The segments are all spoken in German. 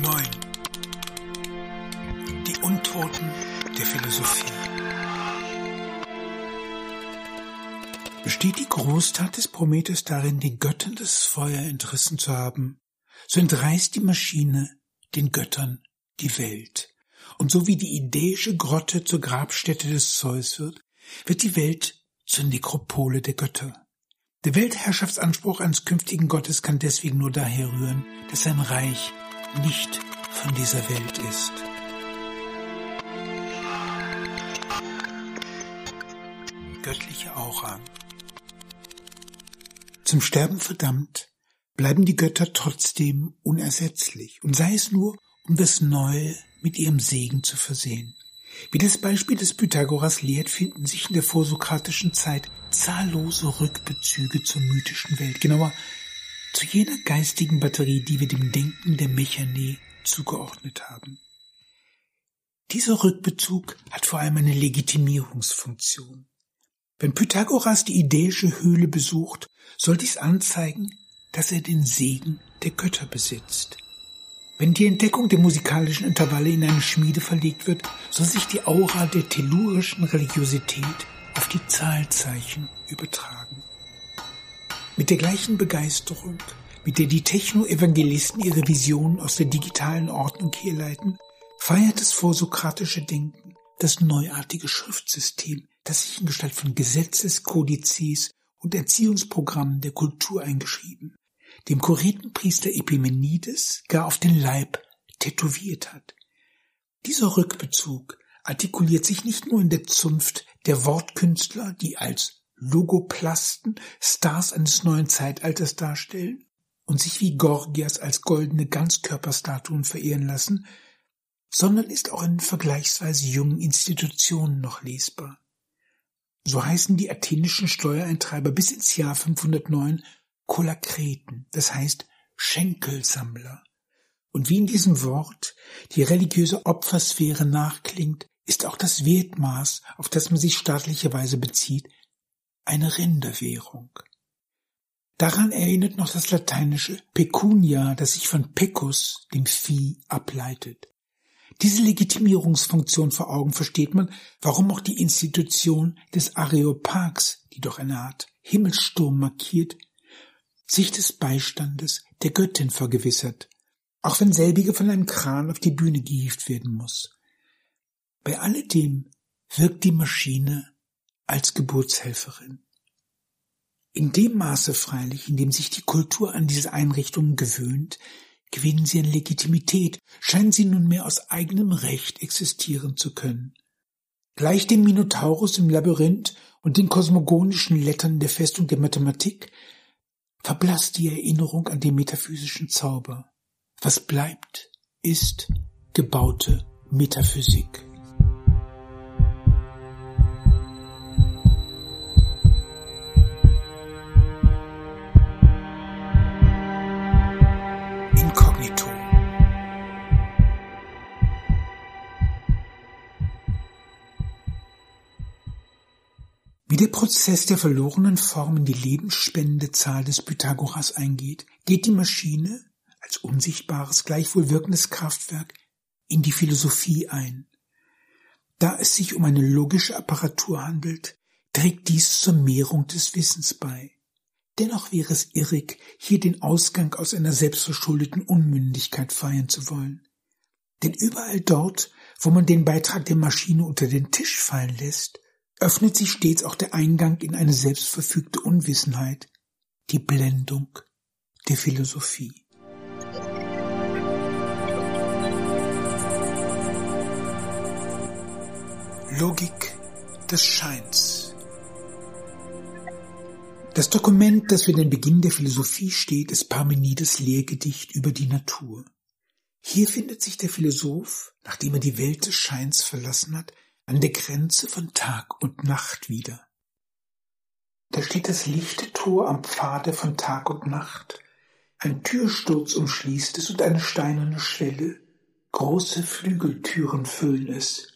9. Die Untoten der Philosophie. Besteht die Großtat des Prometheus darin, den Göttern das Feuer entrissen zu haben, so entreißt die Maschine den Göttern die Welt. Und so wie die idäische Grotte zur Grabstätte des Zeus wird, wird die Welt zur Nekropole der Götter. Der Weltherrschaftsanspruch eines künftigen Gottes kann deswegen nur daher rühren, dass sein Reich nicht von dieser Welt ist. Göttliche Aura. Zum Sterben verdammt, bleiben die Götter trotzdem unersetzlich, und sei es nur, um das Neue mit ihrem Segen zu versehen. Wie das Beispiel des Pythagoras lehrt, finden sich in der vorsokratischen Zeit zahllose Rückbezüge zur mythischen Welt, genauer zu jener geistigen Batterie, die wir dem Denken der Mechane zugeordnet haben. Dieser Rückbezug hat vor allem eine Legitimierungsfunktion. Wenn Pythagoras die idäische Höhle besucht, soll dies anzeigen, dass er den Segen der Götter besitzt. Wenn die Entdeckung der musikalischen Intervalle in eine Schmiede verlegt wird, soll sich die Aura der tellurischen Religiosität auf die Zahlzeichen übertragen. Mit der gleichen Begeisterung, mit der die Techno-Evangelisten ihre Visionen aus der digitalen Ordnung herleiten, feiert das vorsokratische Denken das neuartige Schriftsystem, das sich in Gestalt von Gesetzeskodizes und Erziehungsprogrammen der Kultur eingeschrieben dem Koretenpriester Epimenides gar auf den Leib tätowiert hat. Dieser Rückbezug artikuliert sich nicht nur in der Zunft der Wortkünstler, die als Logoplasten Stars eines neuen Zeitalters darstellen und sich wie Gorgias als goldene Ganzkörperstatuen verehren lassen, sondern ist auch in vergleichsweise jungen Institutionen noch lesbar. So heißen die athenischen Steuereintreiber bis ins Jahr 509 Kolakreten, das heißt Schenkelsammler. Und wie in diesem Wort die religiöse Opfersphäre nachklingt, ist auch das Wertmaß, auf das man sich staatlicherweise bezieht, eine Rinderwährung. Daran erinnert noch das lateinische Pecunia, das sich von Pecus, dem Vieh, ableitet. Diese Legitimierungsfunktion vor Augen versteht man, warum auch die Institution des Areopags, die doch eine Art Himmelsturm markiert, sich des Beistandes der Göttin vergewissert, auch wenn selbige von einem Kran auf die Bühne gehievt werden muss. Bei alledem wirkt die Maschine als Geburtshelferin. In dem Maße freilich, in dem sich die Kultur an diese Einrichtungen gewöhnt, gewinnen sie an Legitimität, scheinen sie nunmehr aus eigenem Recht existieren zu können. Gleich dem Minotaurus im Labyrinth und den kosmogonischen Lettern der Festung der Mathematik verblasst die Erinnerung an den metaphysischen Zauber. Was bleibt, ist gebaute Metaphysik. Der Prozess der verlorenen Formen die lebensspendende Zahl des Pythagoras eingeht, geht die Maschine als unsichtbares, gleichwohl wirkendes Kraftwerk in die Philosophie ein. Da es sich um eine logische Apparatur handelt, trägt dies zur Mehrung des Wissens bei. Dennoch wäre es irrig, hier den Ausgang aus einer selbstverschuldeten Unmündigkeit feiern zu wollen. Denn überall dort, wo man den Beitrag der Maschine unter den Tisch fallen lässt, öffnet sich stets auch der Eingang in eine selbstverfügte Unwissenheit, die Blendung der Philosophie. Logik des Scheins. Das Dokument, das für den Beginn der Philosophie steht, ist Parmenides Lehrgedicht über die Natur. Hier findet sich der Philosoph, nachdem er die Welt des Scheins verlassen hat, an der Grenze von Tag und Nacht wieder. Da steht das lichte Tor am Pfade von Tag und Nacht. Ein Türsturz umschließt es und eine steinerne Schwelle. Große Flügeltüren füllen es.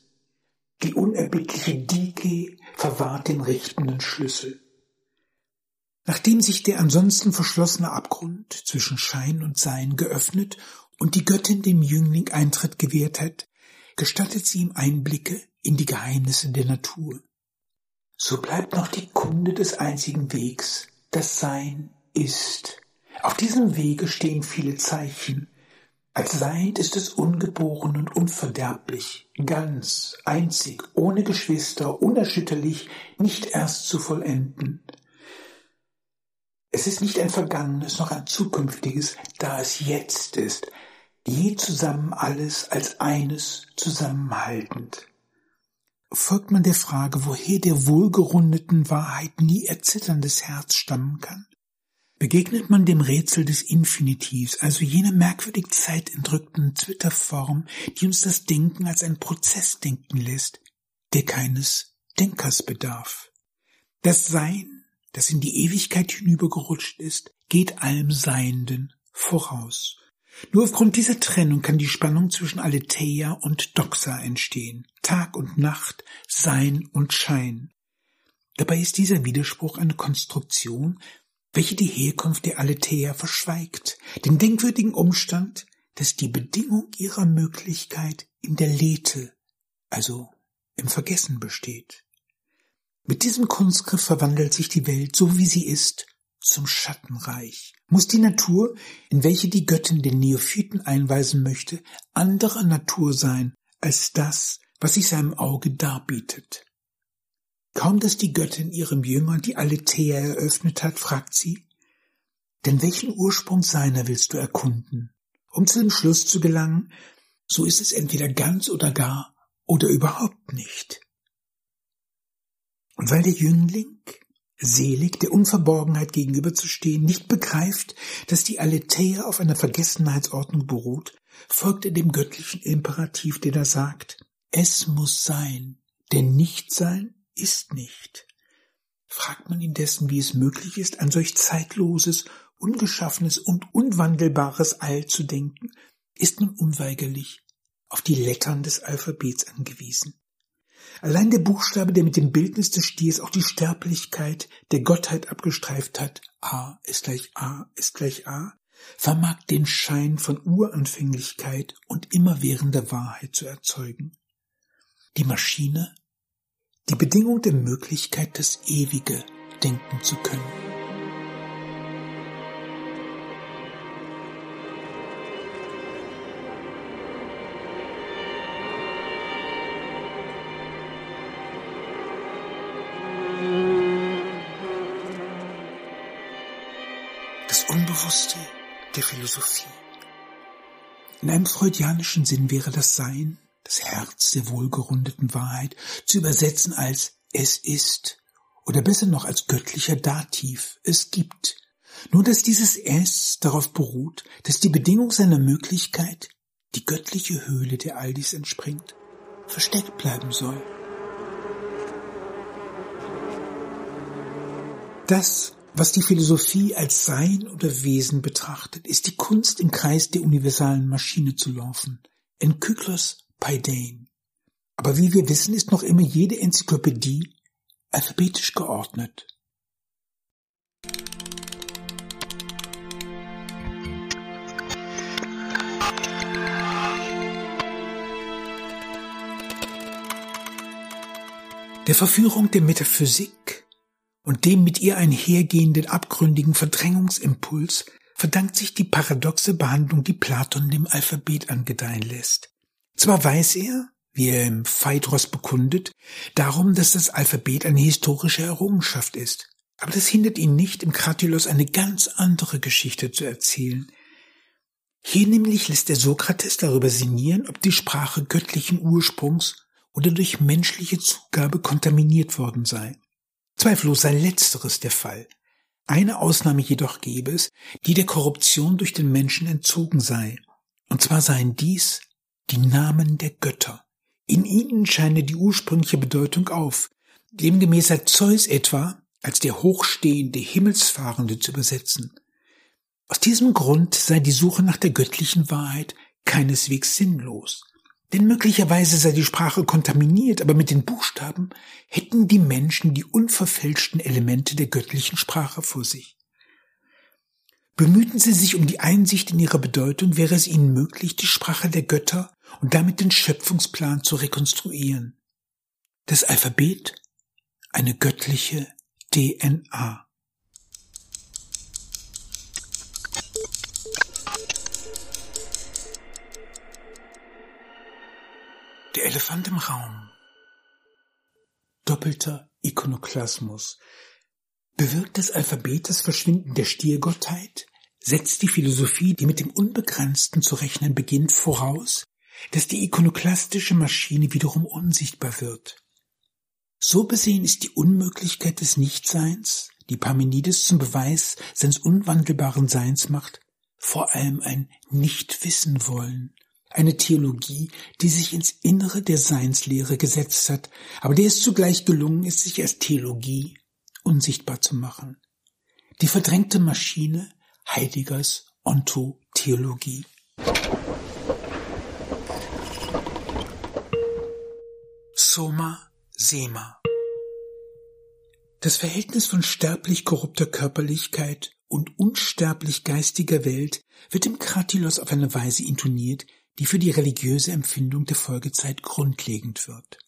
Die unerbittliche Diege verwahrt den richtenden Schlüssel. Nachdem sich der ansonsten verschlossene Abgrund zwischen Schein und Sein geöffnet und die Göttin dem Jüngling Eintritt gewährt hat, gestattet sie ihm Einblicke in die Geheimnisse der Natur. So bleibt noch die Kunde des einzigen Wegs, das Sein ist. Auf diesem Wege stehen viele Zeichen. Als Seind ist es ungeboren und unverderblich, ganz, einzig, ohne Geschwister, unerschütterlich, nicht erst zu vollenden. Es ist nicht ein vergangenes noch ein zukünftiges, da es jetzt ist, je zusammen alles als eines zusammenhaltend. Folgt man der Frage, woher der wohlgerundeten Wahrheit nie erzitterndes Herz stammen kann, begegnet man dem Rätsel des Infinitivs, also jener merkwürdig zeitentrückten Zwitterform, die uns das Denken als ein Prozess denken lässt, der keines Denkers bedarf. Das Sein, das in die Ewigkeit hinübergerutscht ist, geht allem Seienden voraus. Nur aufgrund dieser Trennung kann die Spannung zwischen Aletheia und Doxa entstehen, Tag und Nacht, Sein und Schein. Dabei ist dieser Widerspruch eine Konstruktion, welche die Herkunft der Aletheia verschweigt, den denkwürdigen Umstand, dass die Bedingung ihrer Möglichkeit in der Lethe, also im Vergessen besteht. Mit diesem Kunstgriff verwandelt sich die Welt, so wie sie ist, zum Schattenreich. Muss die Natur, in welche die Göttin den Neophyten einweisen möchte, anderer Natur sein als das, was sich seinem Auge darbietet. Kaum dass die Göttin ihrem Jünger die Aletheia eröffnet hat, fragt sie, denn welchen Ursprung seiner willst du erkunden? Um zu dem Schluss zu gelangen, so ist es entweder ganz oder gar oder überhaupt nicht. Und weil der Jüngling selig der Unverborgenheit gegenüberzustehen, nicht begreift, dass die Aletheia auf einer Vergessenheitsordnung beruht, folgt er dem göttlichen Imperativ, der da sagt, es muss sein, denn Nichtsein ist nicht. Fragt man indessen, wie es möglich ist, an solch zeitloses, ungeschaffenes und unwandelbares All zu denken, ist man unweigerlich auf die Lettern des Alphabets angewiesen. Allein der Buchstabe, der mit dem Bildnis des Stiers auch die Sterblichkeit der Gottheit abgestreift hat, A ist gleich A ist gleich A, vermag den Schein von Uranfänglichkeit und immerwährender Wahrheit zu erzeugen. Die Maschine, die Bedingung der Möglichkeit, das Ewige denken zu können. Unbewusste der Philosophie. In einem freudianischen Sinn wäre das Sein, das Herz der wohlgerundeten Wahrheit, zu übersetzen als es ist oder besser noch als göttlicher Dativ, es gibt. Nur dass dieses Es darauf beruht, dass die Bedingung seiner Möglichkeit, die göttliche Höhle, der all dies entspringt, versteckt bleiben soll. Das was die Philosophie als Sein oder Wesen betrachtet, ist die Kunst im Kreis der universalen Maschine zu laufen. Enkyklos Paidein. Aber wie wir wissen, ist noch immer jede Enzyklopädie alphabetisch geordnet. Der Verführung der Metaphysik und dem mit ihr einhergehenden abgründigen Verdrängungsimpuls verdankt sich die paradoxe Behandlung, die Platon dem Alphabet angedeihen lässt. Zwar weiß er, wie er im Phaedros bekundet, darum, dass das Alphabet eine historische Errungenschaft ist, aber das hindert ihn nicht, im Kratylos eine ganz andere Geschichte zu erzählen. Hier nämlich lässt er Sokrates darüber sinnieren, ob die Sprache göttlichen Ursprungs oder durch menschliche Zugabe kontaminiert worden sei. Zweifellos sei letzteres der Fall. Eine Ausnahme jedoch gäbe es, die der Korruption durch den Menschen entzogen sei. Und zwar seien dies die Namen der Götter. In ihnen scheine die ursprüngliche Bedeutung auf. Demgemäß sei Zeus etwa als der hochstehende Himmelsfahrende zu übersetzen. Aus diesem Grund sei die Suche nach der göttlichen Wahrheit keineswegs sinnlos. Denn möglicherweise sei die Sprache kontaminiert, aber mit den Buchstaben hätten die Menschen die unverfälschten Elemente der göttlichen Sprache vor sich. Bemühten Sie sich um die Einsicht in ihre Bedeutung, wäre es Ihnen möglich, die Sprache der Götter und damit den Schöpfungsplan zu rekonstruieren. Das Alphabet, eine göttliche DNA. Der Elefant im Raum. Doppelter Ikonoklasmus. Bewirkt das Alphabet das Verschwinden der Stiergottheit? Setzt die Philosophie, die mit dem Unbegrenzten zu rechnen beginnt, voraus, dass die ikonoklastische Maschine wiederum unsichtbar wird? So besehen ist die Unmöglichkeit des Nichtseins, die Parmenides zum Beweis seines unwandelbaren Seins macht, vor allem ein Nichtwissen wollen, eine Theologie, die sich ins Innere der Seinslehre gesetzt hat, aber der es zugleich gelungen ist, sich als Theologie unsichtbar zu machen. Die verdrängte Maschine Heideggers Ontotheologie. Soma Sema Das Verhältnis von sterblich korrupter Körperlichkeit und unsterblich geistiger Welt wird im Kratilos auf eine Weise intoniert, die für die religiöse Empfindung der Folgezeit grundlegend wird.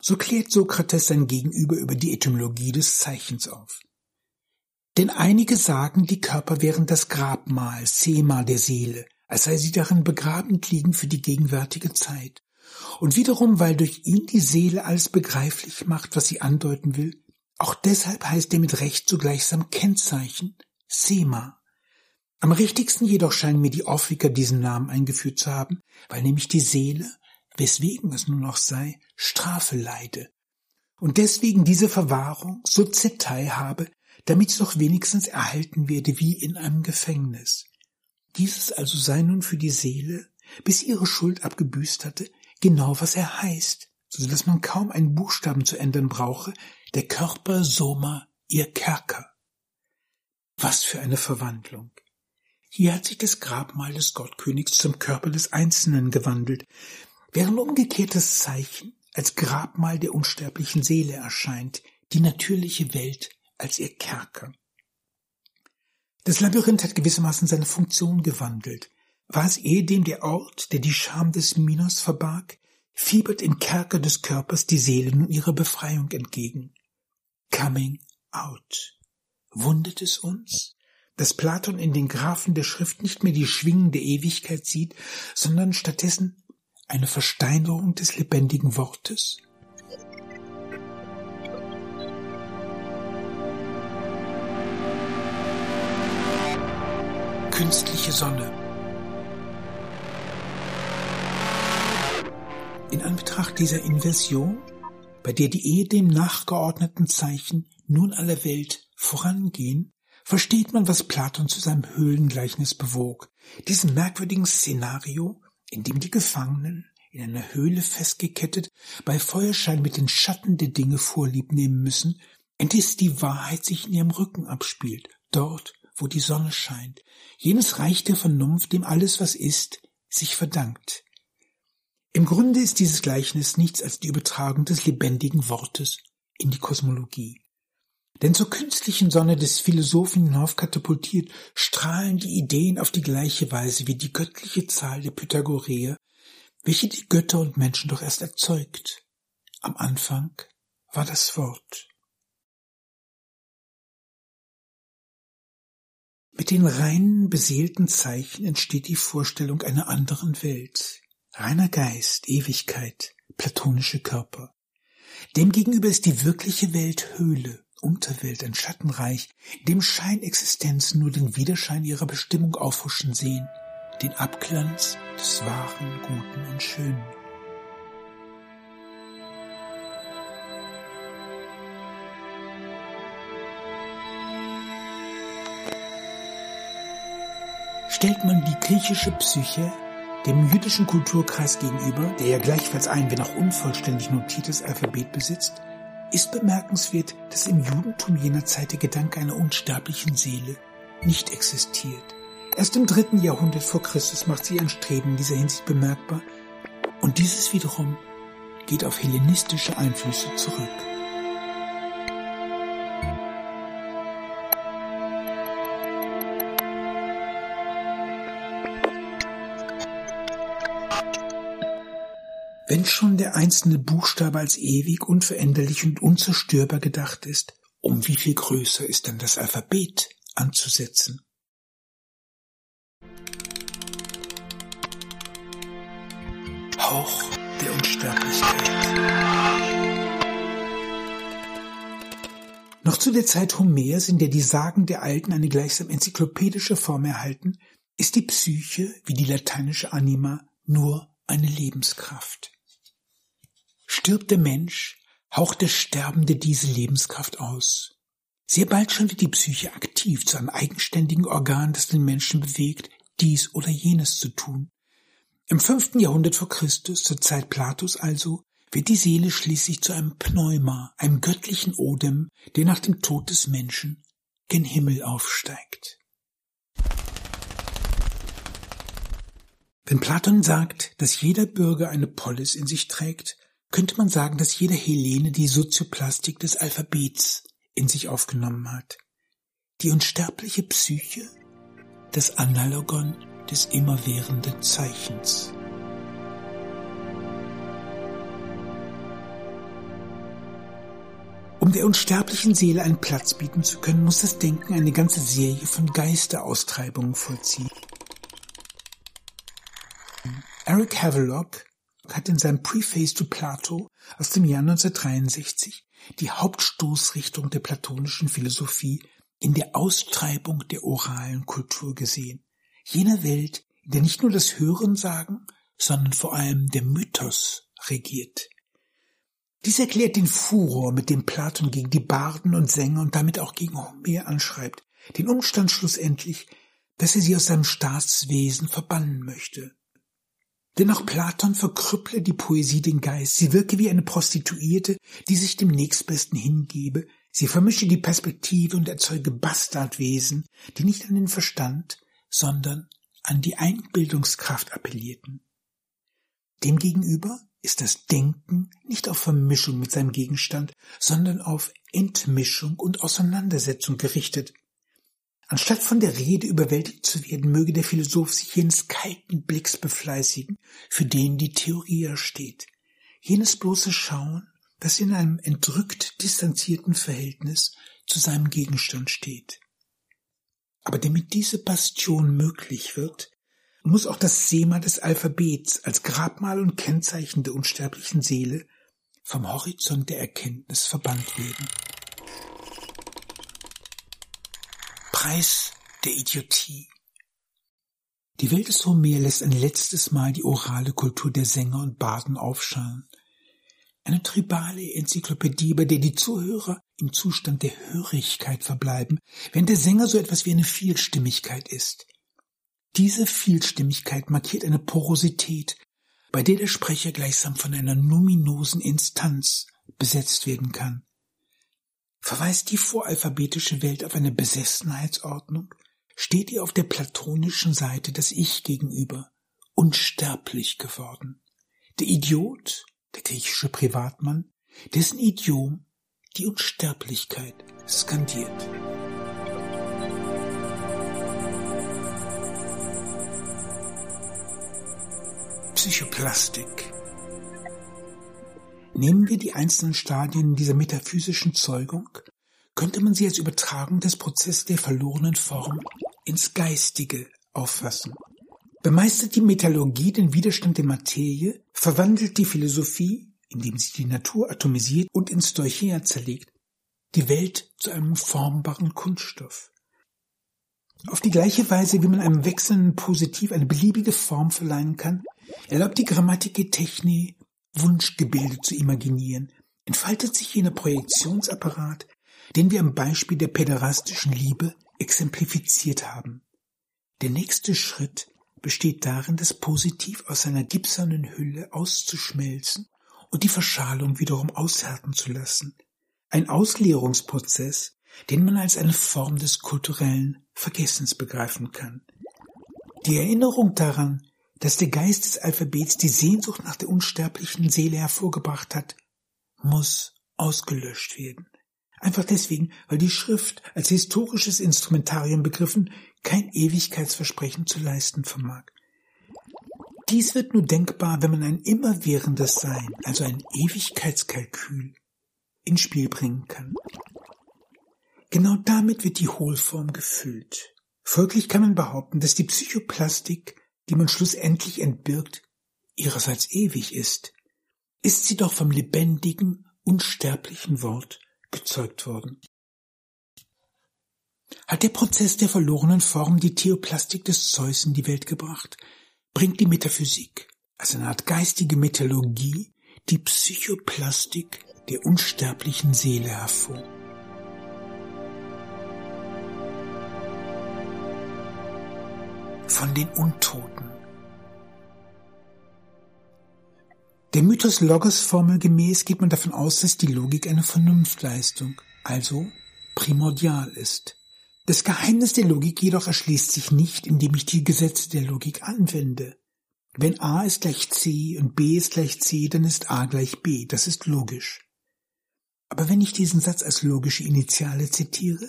So klärt Sokrates sein Gegenüber über die Etymologie des Zeichens auf. Denn einige sagen, die Körper wären das Grabmal, Sema der Seele, als sei sie darin begrabend liegen für die gegenwärtige Zeit. Und wiederum, weil durch ihn die Seele alles begreiflich macht, was sie andeuten will, auch deshalb heißt er mit Recht so gleichsam Kennzeichen, Sema. Am richtigsten jedoch scheinen mir die Orphiker diesen Namen eingeführt zu haben, weil nämlich die Seele, weswegen es nur noch sei, Strafe leide. Und deswegen diese Verwahrung so Zetei habe, damit sie doch wenigstens erhalten werde wie in einem Gefängnis. Dieses also sei nun für die Seele, bis ihre Schuld abgebüßt hatte, genau was er heißt, so dass man kaum einen Buchstaben zu ändern brauche, der Körper Soma ihr Kerker. Was für eine Verwandlung. Hier hat sich das Grabmal des Gottkönigs zum Körper des Einzelnen gewandelt, während umgekehrtes Zeichen als Grabmal der unsterblichen Seele erscheint, die natürliche Welt als ihr Kerker. Das Labyrinth hat gewissermaßen seine Funktion gewandelt. War es ehedem der Ort, der die Scham des Minos verbarg, fiebert im Kerker des Körpers die Seele nun ihrer Befreiung entgegen. Coming out. Wundet es uns? Dass Platon in den Graphen der Schrift nicht mehr die schwingende Ewigkeit sieht, sondern stattdessen eine Versteinerung des lebendigen Wortes? Künstliche Sonne. In Anbetracht dieser Inversion, bei der die Ehe dem nachgeordneten Zeichen nun aller Welt vorangehen, versteht man, was Platon zu seinem Höhlengleichnis bewog. Diesem merkwürdigen Szenario, in dem die Gefangenen, in einer Höhle festgekettet, bei Feuerschein mit den Schatten der Dinge vorlieb nehmen müssen, indes die Wahrheit sich in ihrem Rücken abspielt, dort, wo die Sonne scheint, jenes Reich der Vernunft, dem alles, was ist, sich verdankt. Im Grunde ist dieses Gleichnis nichts als die Übertragung des lebendigen Wortes in die Kosmologie. Denn zur künstlichen Sonne des Philosophen hinaufkatapultiert, strahlen die Ideen auf die gleiche Weise wie die göttliche Zahl der Pythagoreer, welche die Götter und Menschen doch erst erzeugt. Am Anfang war das Wort. Mit den reinen, beseelten Zeichen entsteht die Vorstellung einer anderen Welt. Reiner Geist, Ewigkeit, platonische Körper. Demgegenüber ist die wirkliche Welt Höhle, Unterwelt, ein Schattenreich, dem Scheinexistenzen nur den Widerschein ihrer Bestimmung aufhuschen sehen, den Abglanz des Wahren, Guten und Schönen. Stellt man die griechische Psyche dem jüdischen Kulturkreis gegenüber, der ja gleichfalls ein, wenn auch unvollständig notiertes Alphabet besitzt, ist bemerkenswert, dass im Judentum jener Zeit der Gedanke einer unsterblichen Seele nicht existiert. Erst im dritten Jahrhundert vor Christus macht sich ein Streben in dieser Hinsicht bemerkbar und dieses wiederum geht auf hellenistische Einflüsse zurück. Wenn schon der einzelne Buchstabe als ewig, unveränderlich und unzerstörbar gedacht ist, um wie viel größer ist dann das Alphabet anzusetzen? Hauch der Unsterblichkeit. Noch zu der Zeit Homers, in der die Sagen der Alten eine gleichsam enzyklopädische Form erhalten, ist die Psyche, wie die lateinische Anima, nur eine Lebenskraft. Stirbt der Mensch, haucht der Sterbende diese Lebenskraft aus. Sehr bald schon wird die Psyche aktiv zu einem eigenständigen Organ, das den Menschen bewegt, dies oder jenes zu tun. Im fünften Jahrhundert vor Christus, zur Zeit Platos also, wird die Seele schließlich zu einem Pneuma, einem göttlichen Odem, der nach dem Tod des Menschen gen Himmel aufsteigt. Wenn Platon sagt, dass jeder Bürger eine Polis in sich trägt, könnte man sagen, dass jeder Hellene die Sozioplastik des Alphabets in sich aufgenommen hat. Die unsterbliche Psyche, das Analogon des immerwährenden Zeichens. Um der unsterblichen Seele einen Platz bieten zu können, muss das Denken eine ganze Serie von Geisteraustreibungen vollziehen. Eric Havelock hat in seinem Preface to Plato aus dem Jahr 1963 die Hauptstoßrichtung der platonischen Philosophie in der Austreibung der oralen Kultur gesehen. Jener Welt, in der nicht nur das Hörensagen, sondern vor allem der Mythos regiert. Dies erklärt den Furor, mit dem Platon gegen die Barden und Sänger und damit auch gegen Homer anschreibt, den Umstand schlussendlich, dass er sie aus seinem Staatswesen verbannen möchte. Denn Platon verkrüpple die Poesie den Geist, sie wirke wie eine Prostituierte, die sich dem Nächstbesten hingebe, sie vermische die Perspektive und erzeuge Bastardwesen, die nicht an den Verstand, sondern an die Einbildungskraft appellierten. Demgegenüber ist das Denken nicht auf Vermischung mit seinem Gegenstand, sondern auf Entmischung und Auseinandersetzung gerichtet. Anstatt von der Rede überwältigt zu werden, möge der Philosoph sich jenes kalten Blicks befleißigen, für den die Theorie ersteht. Jenes bloße Schauen, das in einem entrückt distanzierten Verhältnis zu seinem Gegenstand steht. Aber damit diese Bastion möglich wird, muss auch das Sema des Alphabets als Grabmal und Kennzeichen der unsterblichen Seele vom Horizont der Erkenntnis verbannt werden. Preis der Idiotie. Die Welt des Homer lässt ein letztes Mal die orale Kultur der Sänger und Baden aufschauen. Eine tribale Enzyklopädie, bei der die Zuhörer im Zustand der Hörigkeit verbleiben, während der Sänger so etwas wie eine Vielstimmigkeit ist. Diese Vielstimmigkeit markiert eine Porosität, bei der der Sprecher gleichsam von einer numinosen Instanz besetzt werden kann. Verweist die voralphabetische Welt auf eine Besessenheitsordnung, steht ihr auf der platonischen Seite das Ich gegenüber, unsterblich geworden. Der Idiot, der griechische Privatmann, dessen Idiom die Unsterblichkeit skandiert. Psychoplastik. Nehmen wir die einzelnen Stadien dieser metaphysischen Zeugung, könnte man sie als Übertragung des Prozesses der verlorenen Form ins Geistige auffassen. Bemeistert die Metallurgie den Widerstand der Materie, verwandelt die Philosophie, indem sie die Natur atomisiert und ins Stoichea zerlegt, die Welt zu einem formbaren Kunststoff. Auf die gleiche Weise, wie man einem wechselnden Positiv eine beliebige Form verleihen kann, erlaubt die Grammatik Techni Wunschgebilde zu imaginieren, entfaltet sich jener Projektionsapparat, den wir am Beispiel der päderastischen Liebe exemplifiziert haben. Der nächste Schritt besteht darin, das Positiv aus seiner gipsernen Hülle auszuschmelzen und die Verschalung wiederum aushärten zu lassen. Ein Ausleerungsprozess, den man als eine Form des kulturellen Vergessens begreifen kann. Die Erinnerung daran, dass der Geist des Alphabets die Sehnsucht nach der unsterblichen Seele hervorgebracht hat, muss ausgelöscht werden. Einfach deswegen, weil die Schrift als historisches Instrumentarium begriffen kein Ewigkeitsversprechen zu leisten vermag. Dies wird nur denkbar, wenn man ein immerwährendes Sein, also ein Ewigkeitskalkül, ins Spiel bringen kann. Genau damit wird die Hohlform gefüllt. Folglich kann man behaupten, dass die Psychoplastik, die man schlussendlich entbirgt, ihrerseits ewig ist. Ist sie doch vom lebendigen, unsterblichen Wort gezeugt worden. Hat der Prozess der verlorenen Form die Theoplastik des Zeus in die Welt gebracht, bringt die Metaphysik, also eine Art geistige Metallurgie, die Psychoplastik der unsterblichen Seele hervor. Von den Untoten. Der Mythos Logos Formel gemäß geht man davon aus, dass die Logik eine Vernunftleistung, also primordial ist. Das Geheimnis der Logik jedoch erschließt sich nicht, indem ich die Gesetze der Logik anwende. Wenn a ist gleich c und b ist gleich c, dann ist a gleich b. Das ist logisch. Aber wenn ich diesen Satz als logische Initiale zitiere,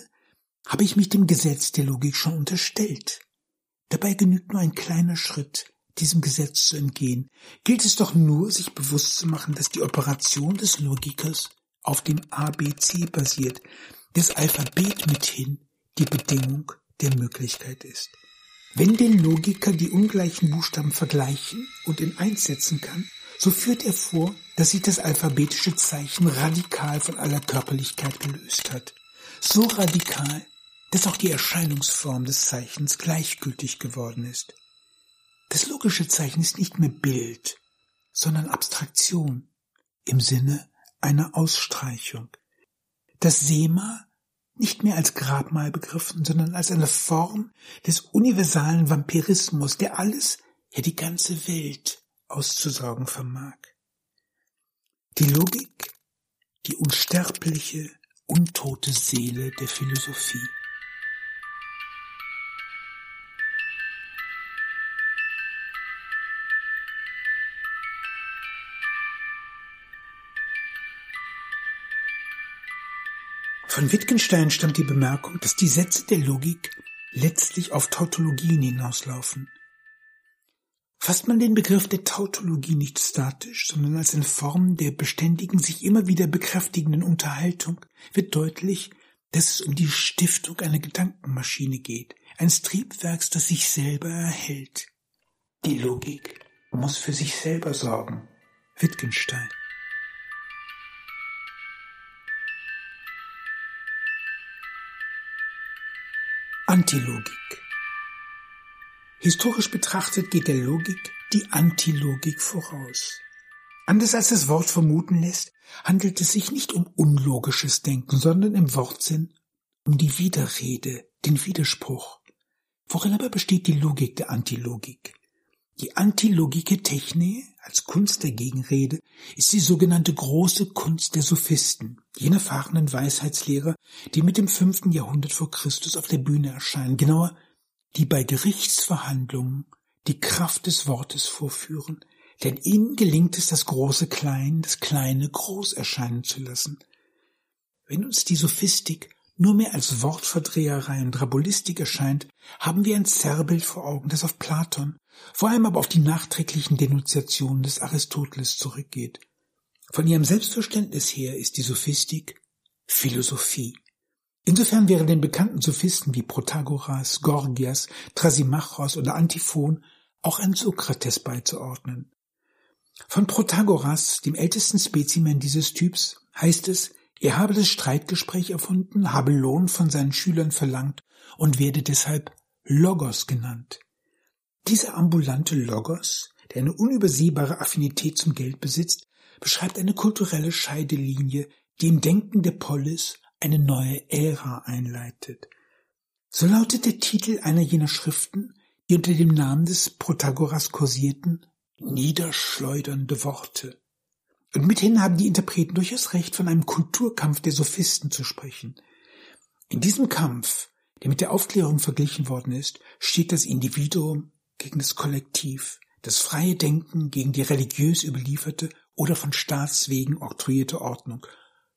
habe ich mich dem Gesetz der Logik schon unterstellt. Dabei genügt nur ein kleiner Schritt, diesem Gesetz zu entgehen. Gilt es doch nur, sich bewusst zu machen, dass die Operation des Logikers auf dem ABC basiert, das Alphabet mithin die Bedingung der Möglichkeit ist. Wenn der Logiker die ungleichen Buchstaben vergleichen und in eins setzen kann, so führt er vor, dass sich das alphabetische Zeichen radikal von aller Körperlichkeit gelöst hat. So radikal, dass auch die Erscheinungsform des Zeichens gleichgültig geworden ist. Das logische Zeichen ist nicht mehr Bild, sondern Abstraktion im Sinne einer Ausstreichung. Das Sema nicht mehr als Grabmal begriffen, sondern als eine Form des universalen Vampirismus, der alles, ja die ganze Welt auszusaugen vermag. Die Logik, die unsterbliche, untote Seele der Philosophie. Von Wittgenstein stammt die Bemerkung, dass die Sätze der Logik letztlich auf Tautologien hinauslaufen. Fasst man den Begriff der Tautologie nicht statisch, sondern als eine Form der beständigen, sich immer wieder bekräftigenden Unterhaltung, wird deutlich, dass es um die Stiftung einer Gedankenmaschine geht, eines Triebwerks, das sich selber erhält. Die Logik muss für sich selber sorgen. Wittgenstein. Antilogik. Historisch betrachtet geht der Logik die Antilogik voraus. Anders als das Wort vermuten lässt, handelt es sich nicht um unlogisches Denken, sondern im Wortsinn um die Widerrede, den Widerspruch. Worin aber besteht die Logik der Antilogik? Die Antilogike Techne als Kunst der Gegenrede ist die sogenannte große Kunst der Sophisten, jene fahrenden Weisheitslehrer, die mit dem fünften Jahrhundert vor Christus auf der Bühne erscheinen, genauer, die bei Gerichtsverhandlungen die Kraft des Wortes vorführen, denn ihnen gelingt es, das Große klein, das Kleine groß erscheinen zu lassen. Wenn uns die Sophistik nur mehr als Wortverdreherei und Rabulistik erscheint, haben wir ein Zerrbild vor Augen, das auf Platon, vor allem aber auf die nachträglichen Denunziationen des Aristoteles zurückgeht. Von ihrem Selbstverständnis her ist die Sophistik Philosophie. Insofern wären den bekannten Sophisten wie Protagoras, Gorgias, Trasimachos oder Antiphon auch ein Sokrates beizuordnen. Von Protagoras, dem ältesten Spezimen dieses Typs, heißt es, er habe das Streitgespräch erfunden, habe Lohn von seinen Schülern verlangt und werde deshalb Logos genannt. Dieser ambulante Logos, der eine unübersehbare Affinität zum Geld besitzt, beschreibt eine kulturelle Scheidelinie, die im Denken der Polis eine neue Ära einleitet. So lautet der Titel einer jener Schriften, die unter dem Namen des Protagoras kursierten, niederschleudernde Worte. Und mithin haben die Interpreten durchaus recht, von einem Kulturkampf der Sophisten zu sprechen. In diesem Kampf, der mit der Aufklärung verglichen worden ist, steht das Individuum gegen das Kollektiv, das freie Denken gegen die religiös überlieferte oder von Staatswegen oktroyierte Ordnung,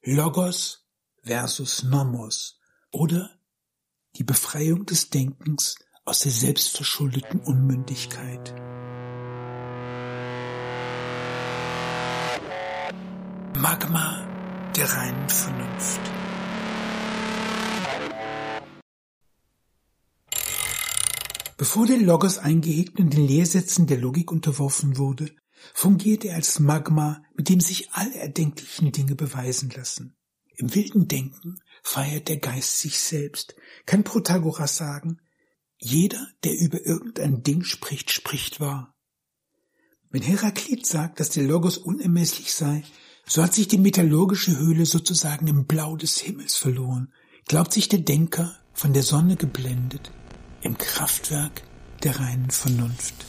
Logos versus Nomos oder die Befreiung des Denkens aus der selbstverschuldeten Unmündigkeit. Magma der reinen Vernunft. Bevor der Logos eingehegt und den Lehrsätzen der Logik unterworfen wurde, fungiert er als Magma, mit dem sich alle erdenklichen Dinge beweisen lassen. Im wilden Denken feiert der Geist sich selbst, kann Protagoras sagen, jeder, der über irgendein Ding spricht, spricht wahr. Wenn Heraklit sagt, dass der Logos unermesslich sei, so hat sich die metallurgische Höhle sozusagen im Blau des Himmels verloren, glaubt sich der Denker von der Sonne geblendet, im Kraftwerk der reinen Vernunft.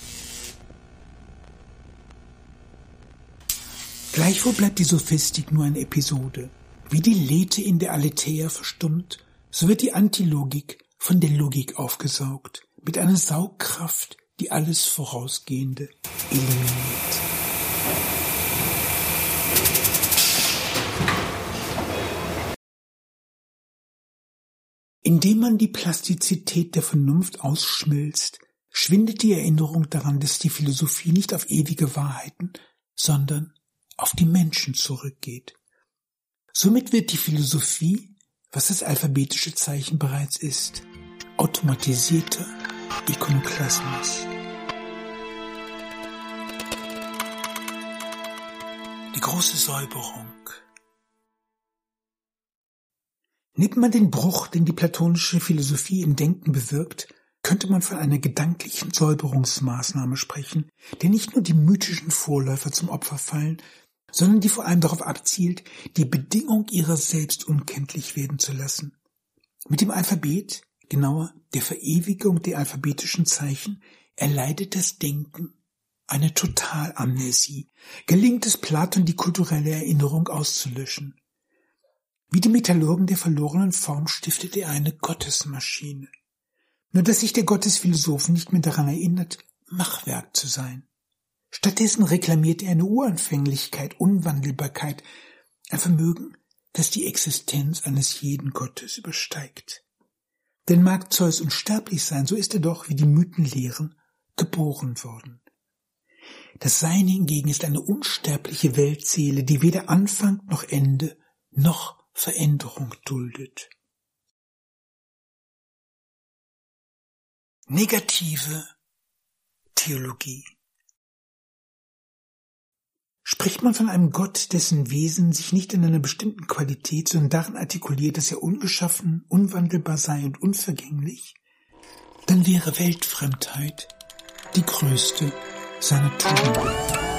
Gleichwohl bleibt die Sophistik nur eine Episode. Wie die Lethe in der Aletheia verstummt, so wird die Antilogik von der Logik aufgesaugt, mit einer Saugkraft, die alles Vorausgehende eliminiert. Indem man die Plastizität der Vernunft ausschmilzt, schwindet die Erinnerung daran, dass die Philosophie nicht auf ewige Wahrheiten, sondern auf die Menschen zurückgeht. Somit wird die Philosophie, was das alphabetische Zeichen bereits ist, automatisierter Ikonoklasmus. Die große Säuberung. Nimmt man den Bruch, den die platonische Philosophie im Denken bewirkt, könnte man von einer gedanklichen Säuberungsmaßnahme sprechen, der nicht nur die mythischen Vorläufer zum Opfer fallen, sondern die vor allem darauf abzielt, die Bedingung ihrer selbst unkenntlich werden zu lassen. Mit dem Alphabet, genauer der Verewigung der alphabetischen Zeichen, erleidet das Denken eine Totalamnesie, gelingt es Platon die kulturelle Erinnerung auszulöschen. Wie die Metallurgen der verlorenen Form stiftet er eine Gottesmaschine. Nur dass sich der Gott des Philosophen nicht mehr daran erinnert, Machwerk zu sein. Stattdessen reklamiert er eine Uranfänglichkeit, Unwandelbarkeit, ein Vermögen, das die Existenz eines jeden Gottes übersteigt. Denn mag Zeus unsterblich sein, so ist er doch, wie die Mythen lehren, geboren worden. Das Sein hingegen ist eine unsterbliche Weltseele, die weder Anfang noch Ende noch Veränderung duldet. Negative Theologie Spricht man von einem Gott, dessen Wesen sich nicht in einer bestimmten Qualität, sondern darin artikuliert, dass er ungeschaffen, unwandelbar sei und unvergänglich, dann wäre Weltfremdheit die größte seiner Tugenden.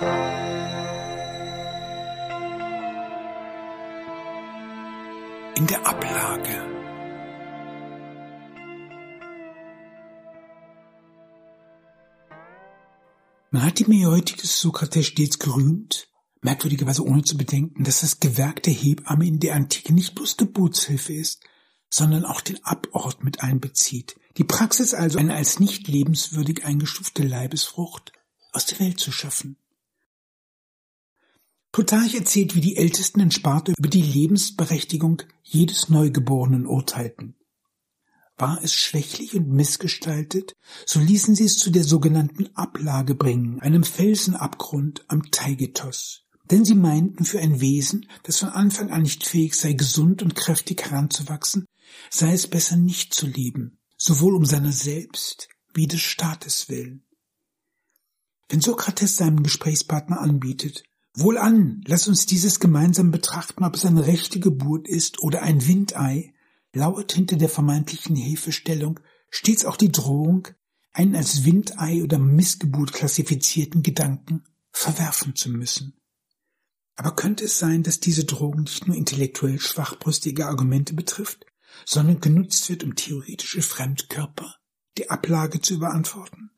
In der Ablage Man hat die Mäeutik des Sokrates stets gerühmt, merkwürdigerweise ohne zu bedenken, dass das Gewerk der Hebamme in der Antike nicht bloß Geburtshilfe ist, sondern auch den Abort mit einbezieht. Die Praxis also, eine als nicht lebenswürdig eingestufte Leibesfrucht aus der Welt zu schaffen. Plutarch erzählt, wie die Ältesten in Sparta über die Lebensberechtigung jedes Neugeborenen urteilten. War es schwächlich und missgestaltet, so ließen sie es zu der sogenannten Ablage bringen, einem Felsenabgrund am Taigetos. Denn sie meinten, für ein Wesen, das von Anfang an nicht fähig sei, gesund und kräftig heranzuwachsen, sei es besser nicht zu leben, sowohl um seiner selbst wie des Staates willen. Wenn Sokrates seinem Gesprächspartner anbietet, Wohlan, lass uns dieses gemeinsam betrachten, ob es eine rechte Geburt ist oder ein Windei, lauert hinter der vermeintlichen Hefestellung stets auch die Drohung, einen als Windei oder Missgeburt klassifizierten Gedanken verwerfen zu müssen. Aber könnte es sein, dass diese Drohung nicht nur intellektuell schwachbrüstige Argumente betrifft, sondern genutzt wird, um theoretische Fremdkörper die Ablage zu überantworten?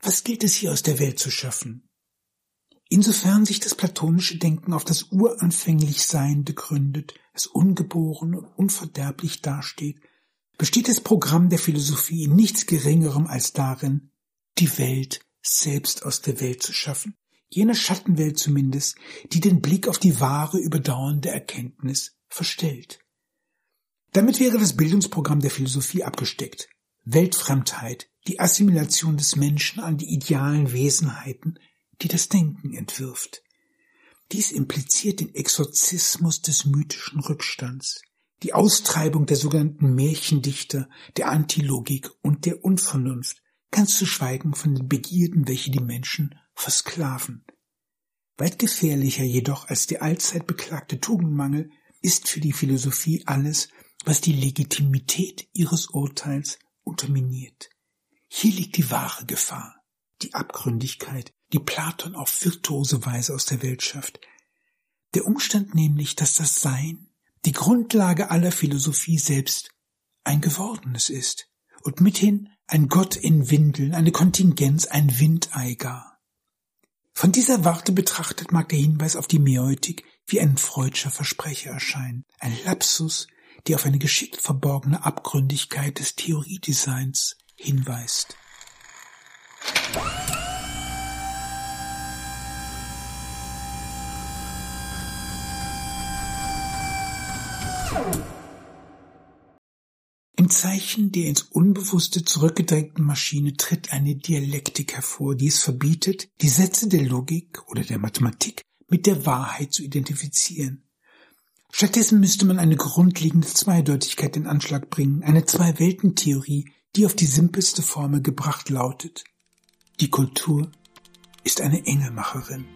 Was gilt es hier aus der Welt zu schaffen? Insofern sich das platonische Denken auf das uranfänglich Seiende gründet, das ungeboren und unverderblich dasteht, besteht das Programm der Philosophie in nichts Geringerem als darin, die Welt selbst aus der Welt zu schaffen, jene Schattenwelt zumindest, die den Blick auf die wahre, überdauernde Erkenntnis verstellt. Damit wäre das Bildungsprogramm der Philosophie abgesteckt. Weltfremdheit, die Assimilation des Menschen an die idealen Wesenheiten, die das Denken entwirft. Dies impliziert den Exorzismus des mythischen Rückstands, die Austreibung der sogenannten Märchendichter, der Antilogik und der Unvernunft, ganz zu schweigen von den Begierden, welche die Menschen versklaven. Weit gefährlicher jedoch als der allzeit beklagte Tugendmangel ist für die Philosophie alles, was die Legitimität ihres Urteils unterminiert. Hier liegt die wahre Gefahr, die Abgründigkeit, die Platon auf virtuose Weise aus der Welt schafft. Der Umstand nämlich, dass das Sein, die Grundlage aller Philosophie selbst, ein gewordenes ist und mithin ein Gott in Windeln, eine Kontingenz, ein Windei gar. Von dieser Warte betrachtet mag der Hinweis auf die Mäeutik wie ein freudscher Versprecher erscheinen, ein Lapsus, der auf eine geschickt verborgene Abgründigkeit des Theoriedesigns hinweist. Im Zeichen der ins Unbewusste zurückgedrängten Maschine tritt eine Dialektik hervor, die es verbietet, die Sätze der Logik oder der Mathematik mit der Wahrheit zu identifizieren. Stattdessen müsste man eine grundlegende Zweideutigkeit in Anschlag bringen, eine Zwei-Welten-Theorie, die auf die simpelste Formel gebracht lautet. Die Kultur ist eine Engelmacherin.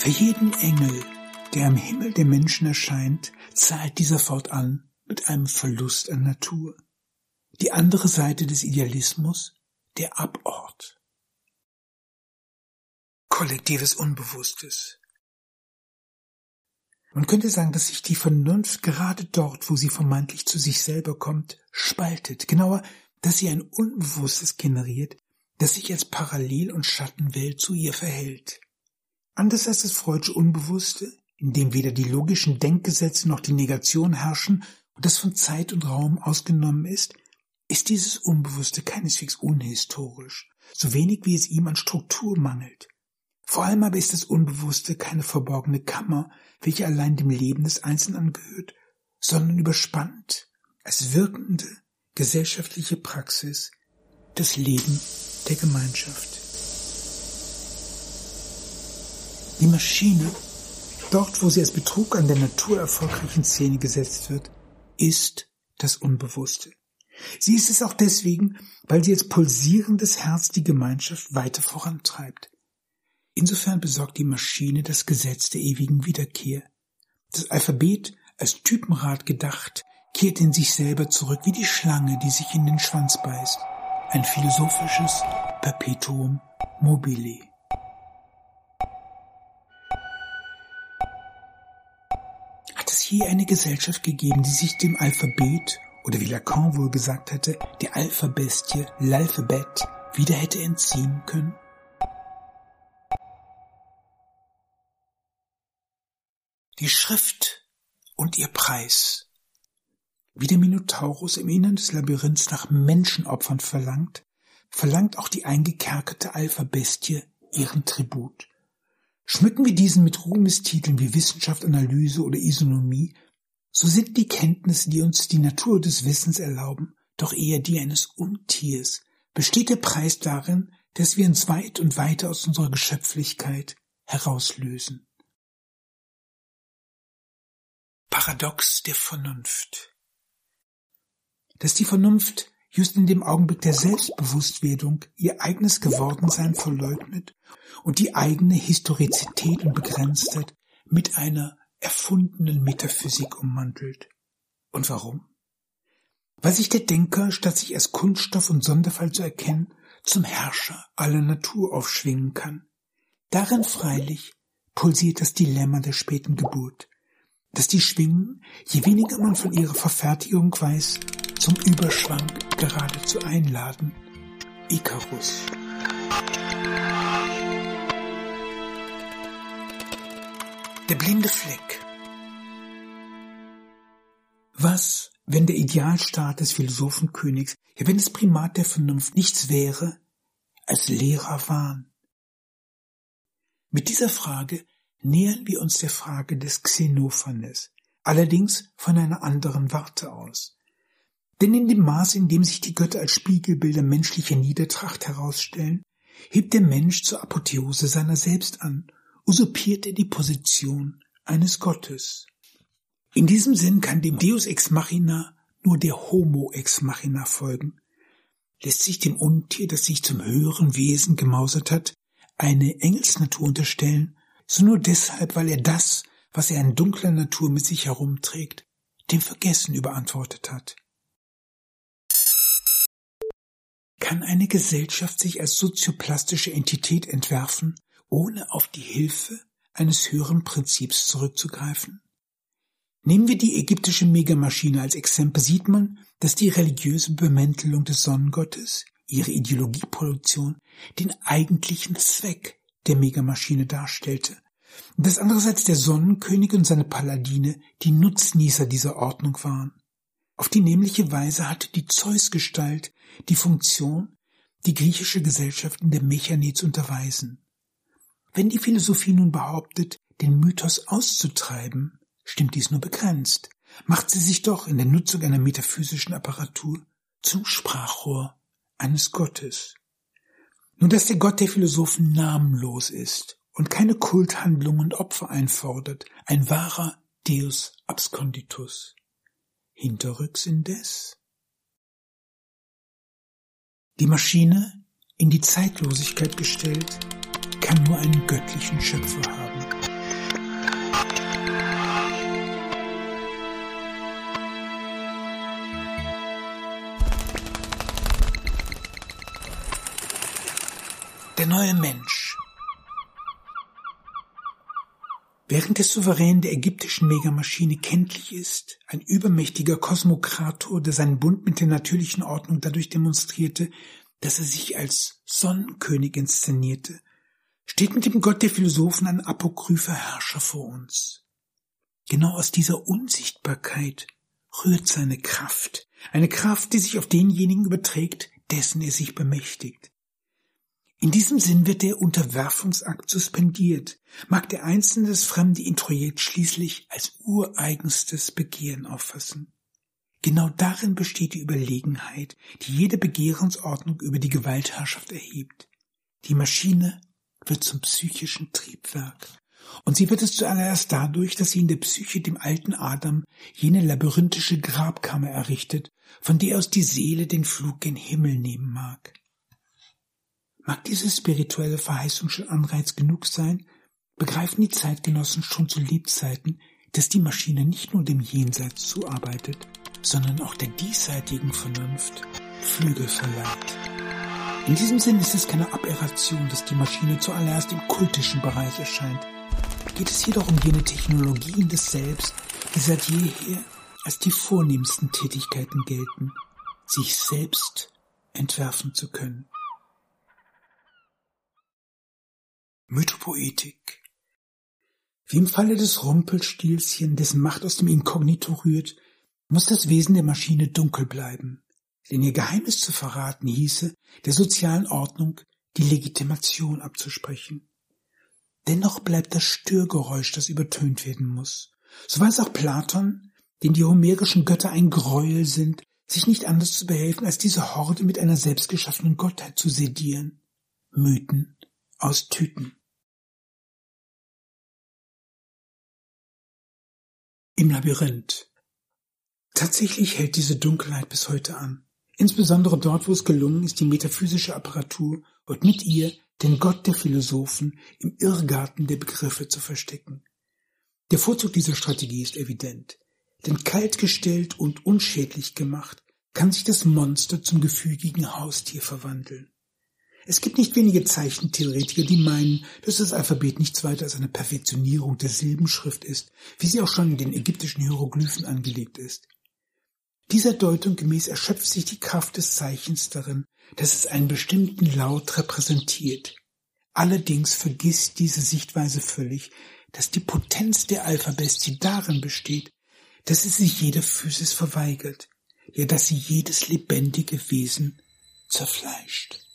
Für jeden Engel, der am Himmel der Menschen erscheint, zahlt dieser fortan mit einem Verlust an Natur. Die andere Seite des Idealismus, der Abort kollektives Unbewusstes. Man könnte sagen, dass sich die Vernunft gerade dort, wo sie vermeintlich zu sich selber kommt, spaltet. Genauer, dass sie ein Unbewusstes generiert, das sich als Parallel- und Schattenwelt zu ihr verhält. Anders als das Freudsche Unbewusste, in dem weder die logischen Denkgesetze noch die Negation herrschen und das von Zeit und Raum ausgenommen ist, ist dieses Unbewusste keineswegs unhistorisch, so wenig wie es ihm an Struktur mangelt. Vor allem aber ist das Unbewusste keine verborgene Kammer, welche allein dem Leben des Einzelnen angehört, sondern überspannt als wirkende gesellschaftliche Praxis das Leben der Gemeinschaft. Die Maschine, dort wo sie als Betrug an der Natur erfolgreich in Szene gesetzt wird, ist das Unbewusste. Sie ist es auch deswegen, weil sie als pulsierendes Herz die Gemeinschaft weiter vorantreibt. Insofern besorgt die Maschine das Gesetz der ewigen Wiederkehr. Das Alphabet als Typenrad gedacht, kehrt in sich selber zurück wie die Schlange, die sich in den Schwanz beißt. Ein philosophisches Perpetuum mobile. Je eine Gesellschaft gegeben, die sich dem Alphabet oder wie Lacan wohl gesagt hätte, der Alphabestie, l'Alphabet, wieder hätte entziehen können? die Schrift und ihr Preis. Wie der Minotaurus im Innern des Labyrinths nach Menschenopfern verlangt, verlangt auch die eingekerkerte Alphabestie ihren Tribut. Schmücken wir diesen mit Ruhmestiteln wie Wissenschaft, Analyse oder Isonomie, so sind die Kenntnisse, die uns die Natur des Wissens erlauben, doch eher die eines Untiers. Besteht der Preis darin, dass wir uns weit und weiter aus unserer Geschöpflichkeit herauslösen. Paradox der Vernunft. Dass die Vernunft just in dem Augenblick der Selbstbewusstwerdung ihr eigenes Gewordensein verleugnet und die eigene Historizität und Begrenztheit mit einer erfundenen Metaphysik ummantelt. Und warum? Weil sich der Denker, statt sich als Kunststoff und Sonderfall zu erkennen, zum Herrscher aller Natur aufschwingen kann. Darin freilich pulsiert das Dilemma der späten Geburt dass die Schwingen, je weniger man von ihrer Verfertigung weiß, zum Überschwang geradezu einladen. Icarus. Der blinde Fleck. Was, wenn der Idealstaat des Philosophenkönigs, ja wenn das Primat der Vernunft nichts wäre als leerer Wahn? Mit dieser Frage nähern wir uns der Frage des Xenophanes, allerdings von einer anderen Warte aus. Denn in dem Maß, in dem sich die Götter als Spiegelbilder menschlicher Niedertracht herausstellen, hebt der Mensch zur Apotheose seiner selbst an, usurpiert er die Position eines Gottes. In diesem Sinn kann dem Deus ex machina nur der Homo ex machina folgen. Lässt sich dem Untier, das sich zum höheren Wesen gemausert hat, eine Engelsnatur unterstellen, so nur deshalb, weil er das, was er in dunkler Natur mit sich herumträgt, dem Vergessen überantwortet hat. Kann eine Gesellschaft sich als sozioplastische Entität entwerfen, ohne auf die Hilfe eines höheren Prinzips zurückzugreifen? Nehmen wir die ägyptische Megamaschine als Exempel, sieht man, dass die religiöse Bemäntelung des Sonnengottes, ihre Ideologieproduktion, den eigentlichen Zweck der Megamaschine darstellte, und dass andererseits der Sonnenkönig und seine Paladine die Nutznießer dieser Ordnung waren. Auf die nämliche Weise hatte die Zeusgestalt die Funktion, die griechische Gesellschaft in der Mechanik zu unterweisen. Wenn die Philosophie nun behauptet, den Mythos auszutreiben, stimmt dies nur begrenzt, macht sie sich doch in der Nutzung einer metaphysischen Apparatur zum Sprachrohr eines Gottes. Nur dass der Gott der Philosophen namenlos ist und keine Kulthandlungen und Opfer einfordert, ein wahrer Deus absconditus. Hinterrücks indes die Maschine, in die Zeitlosigkeit gestellt, kann nur einen göttlichen Schöpfer haben. Der neue Mensch. Während der Souverän der ägyptischen Megamaschine kenntlich ist, ein übermächtiger Kosmokrator, der seinen Bund mit der natürlichen Ordnung dadurch demonstrierte, dass er sich als Sonnenkönig inszenierte, steht mit dem Gott der Philosophen ein apokrypher Herrscher vor uns. Genau aus dieser Unsichtbarkeit rührt seine Kraft, eine Kraft, die sich auf denjenigen überträgt, dessen er sich bemächtigt. In diesem Sinn wird der Unterwerfungsakt suspendiert, mag der Einzelne das fremde Introjekt schließlich als ureigenstes Begehren auffassen. Genau darin besteht die Überlegenheit, die jede Begehrensordnung über die Gewaltherrschaft erhebt. Die Maschine wird zum psychischen Triebwerk. Und sie wird es zuallererst dadurch, dass sie in der Psyche dem alten Adam jene labyrinthische Grabkammer errichtet, von der aus die Seele den Flug gen Himmel nehmen mag. Mag diese spirituelle Verheißung schon Anreiz genug sein, begreifen die Zeitgenossen schon zu Lebzeiten, dass die Maschine nicht nur dem Jenseits zuarbeitet, sondern auch der diesseitigen Vernunft Flügel verleiht. In diesem Sinn ist es keine Aberration, dass die Maschine zuallererst im kultischen Bereich erscheint. Geht es jedoch um jene Technologien des Selbst, die seit jeher als die vornehmsten Tätigkeiten gelten, sich selbst entwerfen zu können. Mythopoetik. Wie im Falle des Rumpelstilzchen, dessen Macht aus dem Inkognito rührt, muss das Wesen der Maschine dunkel bleiben, denn ihr Geheimnis zu verraten hieße, der sozialen Ordnung die Legitimation abzusprechen. Dennoch bleibt das Störgeräusch, das übertönt werden muss. So weiß auch Platon, den die homerischen Götter ein Gräuel sind, sich nicht anders zu behelfen, als diese Horde mit einer selbstgeschaffenen Gottheit zu sedieren. Mythen aus Tüten. Im Labyrinth. Tatsächlich hält diese Dunkelheit bis heute an. Insbesondere dort, wo es gelungen ist, die metaphysische Apparatur und mit ihr den Gott der Philosophen im Irrgarten der Begriffe zu verstecken. Der Vorzug dieser Strategie ist evident. Denn kaltgestellt und unschädlich gemacht, kann sich das Monster zum gefügigen Haustier verwandeln. Es gibt nicht wenige Zeichentheoretiker, die meinen, dass das Alphabet nichts weiter als eine Perfektionierung der Silbenschrift ist, wie sie auch schon in den ägyptischen Hieroglyphen angelegt ist. Dieser Deutung gemäß erschöpft sich die Kraft des Zeichens darin, dass es einen bestimmten Laut repräsentiert. Allerdings vergisst diese Sichtweise völlig, dass die Potenz der Alphabestie darin besteht, dass sie sich jeder Physis verweigert, ja dass sie jedes lebendige Wesen zerfleischt.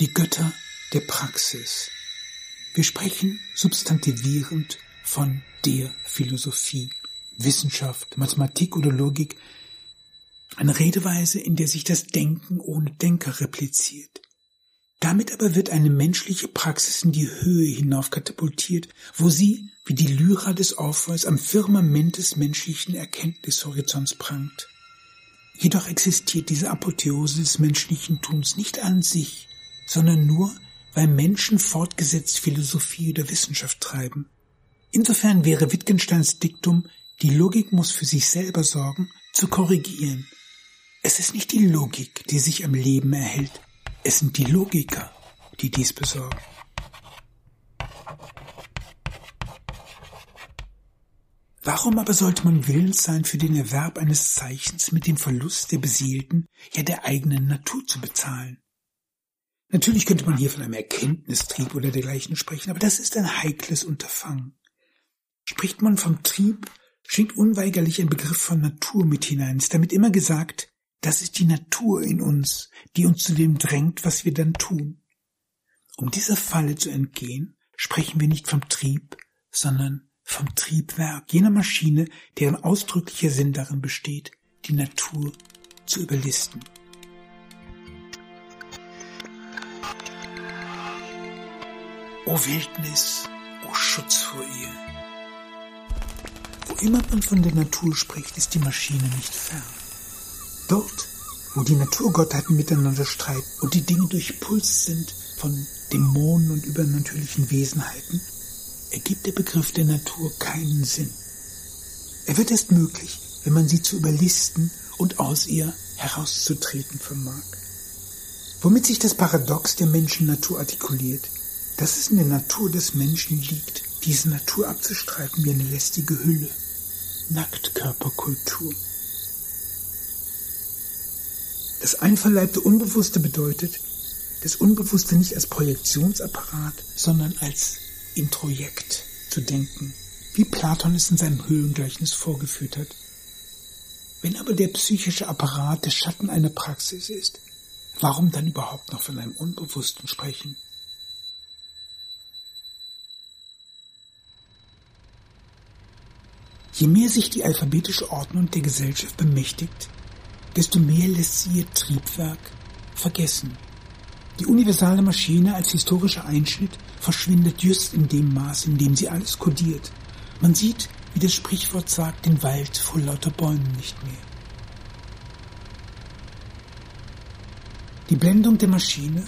Die Götter der Praxis. Wir sprechen substantivierend von der Philosophie, Wissenschaft, Mathematik oder Logik, eine Redeweise, in der sich das Denken ohne Denker repliziert. Damit aber wird eine menschliche Praxis in die Höhe hinauf katapultiert, wo sie, wie die Lyra des Orpheus, am Firmament des menschlichen Erkenntnishorizonts prangt. Jedoch existiert diese Apotheose des menschlichen Tuns nicht an sich, sondern nur, weil Menschen fortgesetzt Philosophie oder Wissenschaft treiben. Insofern wäre Wittgensteins Diktum, die Logik muss für sich selber sorgen, zu korrigieren. Es ist nicht die Logik, die sich am Leben erhält, es sind die Logiker, die dies besorgen. Warum aber sollte man willens sein, für den Erwerb eines Zeichens mit dem Verlust der beseelten, ja der eigenen Natur zu bezahlen? Natürlich könnte man hier von einem Erkenntnistrieb oder dergleichen sprechen, aber das ist ein heikles Unterfangen. Spricht man vom Trieb, schwingt unweigerlich ein Begriff von Natur mit hinein, ist damit immer gesagt, das ist die Natur in uns, die uns zu dem drängt, was wir dann tun. Um dieser Falle zu entgehen, sprechen wir nicht vom Trieb, sondern vom Triebwerk jener Maschine, deren ausdrücklicher Sinn darin besteht, die Natur zu überlisten. O Wildnis, o Schutz vor ihr. Wo immer man von der Natur spricht, ist die Maschine nicht fern. Dort, wo die Naturgottheiten miteinander streiten und die Dinge durchpulst sind von Dämonen und übernatürlichen Wesenheiten, ergibt der Begriff der Natur keinen Sinn. Er wird erst möglich, wenn man sie zu überlisten und aus ihr herauszutreten vermag. Womit sich das Paradox der Menschennatur artikuliert, dass es in der Natur des Menschen liegt, diese Natur abzustreiten wie eine lästige Hülle. Nacktkörperkultur. Das einverleibte Unbewusste bedeutet, das Unbewusste nicht als Projektionsapparat, sondern als Introjekt zu denken, wie Platon es in seinem Höhlengleichnis vorgeführt hat. Wenn aber der psychische Apparat der Schatten einer Praxis ist, warum dann überhaupt noch von einem Unbewussten sprechen? Je mehr sich die alphabetische Ordnung der Gesellschaft bemächtigt, desto mehr lässt sie ihr Triebwerk vergessen. Die universale Maschine als historischer Einschnitt verschwindet just in dem Maß, in dem sie alles kodiert. Man sieht, wie das Sprichwort sagt, den Wald vor lauter Bäumen nicht mehr. Die Blendung der Maschine,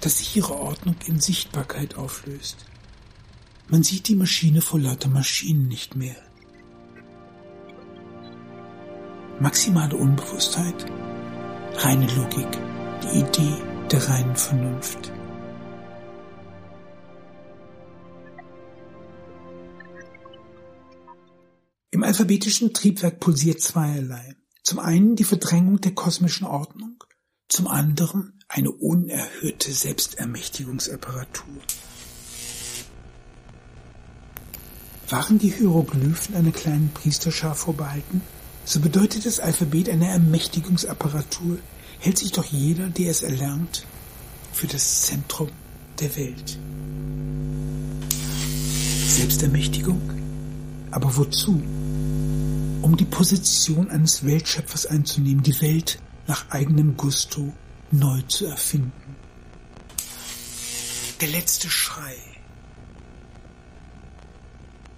dass sich ihre Ordnung in Sichtbarkeit auflöst. Man sieht die Maschine vor lauter Maschinen nicht mehr. Maximale Unbewusstheit, reine Logik, die Idee der reinen Vernunft. Im alphabetischen Triebwerk pulsiert zweierlei. Zum einen die Verdrängung der kosmischen Ordnung, zum anderen eine unerhörte Selbstermächtigungsapparatur. Waren die Hieroglyphen einer kleinen Priesterschar vorbehalten? So bedeutet das Alphabet eine Ermächtigungsapparatur, hält sich doch jeder, der es erlernt, für das Zentrum der Welt. Selbstermächtigung? Aber wozu? Um die Position eines Weltschöpfers einzunehmen, die Welt nach eigenem Gusto neu zu erfinden. Der letzte Schrei